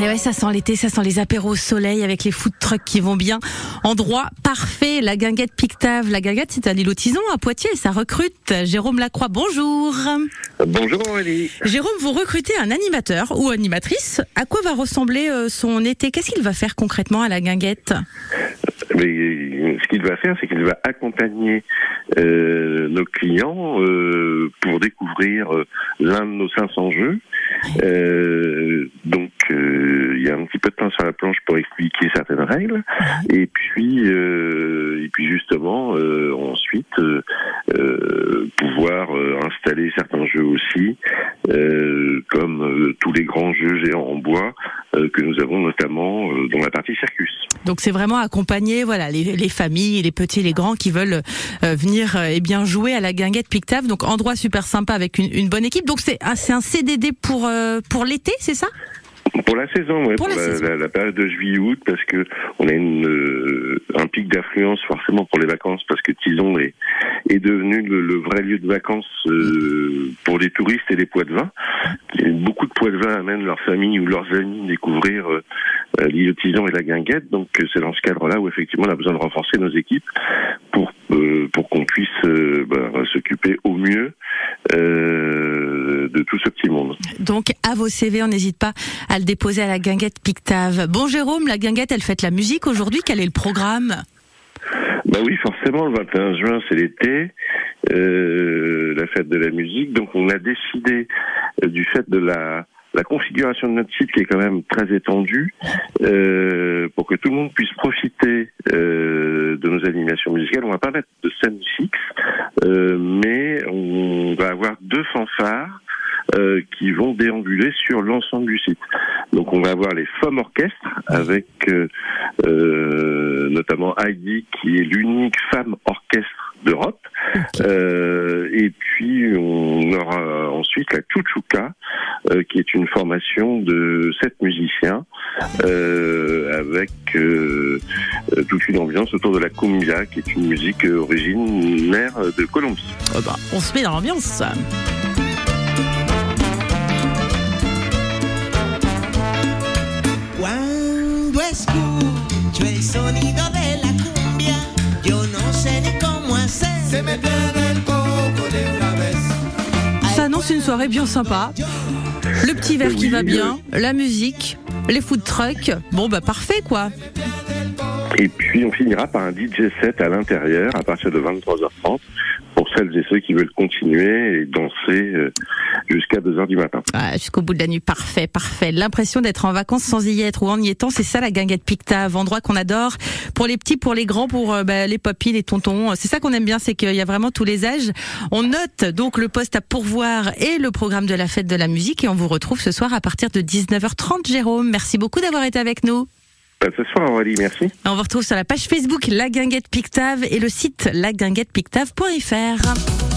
Et ouais, ça sent l'été, ça sent les apéros au soleil avec les food trucks qui vont bien. Endroit parfait, la guinguette Pictave. La guinguette, c'est à l'île Tison, à Poitiers, ça recrute. Jérôme Lacroix, bonjour. Bonjour Aurélie. Jérôme, vous recrutez un animateur ou animatrice. À quoi va ressembler euh, son été? Qu'est-ce qu'il va faire concrètement à la guinguette? Mais ce qu'il va faire, c'est qu'il va accompagner euh, nos clients euh, pour découvrir euh, l'un de nos 500 jeux. Euh, donc, euh, il y a un petit peu de temps sur la planche pour expliquer certaines règles, et puis, euh, et puis justement, euh, ensuite, euh, pouvoir installer certains jeux aussi, comme tous les grands jeux géants en bois que nous avons notamment dans la partie circus. Donc c'est vraiment accompagner voilà les, les familles, les petits, les grands qui veulent venir euh, eh bien jouer à la guinguette Pictave. Donc endroit super sympa avec une, une bonne équipe. Donc c'est ah, un CDD pour pour l'été, c'est ça? Pour la saison, ouais, Pour pour, la la, saison. la- la période de juillet-août, parce que on a une, euh, un pic d'affluence forcément pour les vacances, parce que Tison est, est devenu le, le vrai lieu de vacances euh, pour les touristes et les poids de vin. Et beaucoup de poids de vin amènent leurs familles ou leurs amis découvrir euh, euh, l'île de Tison et la Guinguette. Donc euh, c'est dans ce cadre-là où effectivement on a besoin de renforcer nos équipes pour euh, pour qu'on puisse euh, bah, s'occuper au mieux euh, de tout ce petit monde. Donc à vos CV, on n'hésite pas à le déposer à la guinguette Pictave. Bon Jérôme, la guinguette, elle fête la musique aujourd'hui. Quel est le programme? Bah oui, forcément, le 21 juin, c'est l'été, euh, la fête de la musique. Donc, on a décidé, euh, du fait de la, la configuration de notre site qui est quand même très étendue, euh, pour que tout le monde puisse profiter euh, de nos animations musicales. On va pas mettre de scène fixe, euh, mais on va avoir deux fanfares euh, qui vont déambuler sur l'ensemble du site. Donc on va avoir les femmes orchestres avec euh, euh, notamment Heidi qui est l'unique femme orchestre d'Europe. Euh, et puis on aura ensuite la Chuchuka qui est une formation de sept musiciens avec toute une ambiance autour de la cumbia qui est une musique originaire de Colombie. Oh bah, On se met dans l'ambiance. El sonido de la cumbia, yo no sé ni cómo hacer. Se me pierde el coco de una vez. Ça annonce une soirée bien sympa. Le petit verre qui Oui, va bien, la musique, les food trucks. Bon bah parfait quoi. Et puis on finira par un DJ set à l'intérieur à partir de 23h30 pour celles et ceux qui veulent continuer et danser euh, jusqu'à 2h du matin. Ah, Jusqu'au bout de la nuit, parfait, parfait. L'impression d'être en vacances sans y être ou en y étant, c'est ça la guinguette Pictave, endroit qu'on adore pour les petits, pour les grands, pour euh, bah, les papis, les tontons. C'est ça qu'on aime bien, c'est qu'il y a vraiment tous les âges. On note donc le poste à pourvoir et le programme de la fête de la musique et on vous retrouve ce soir à partir de 19h30, Jérôme. Merci beaucoup d'avoir été avec nous. Ce soir Aurélie, merci. On vous retrouve sur la page Facebook La Guinguette Pictave et le site laguinguettepictave.fr.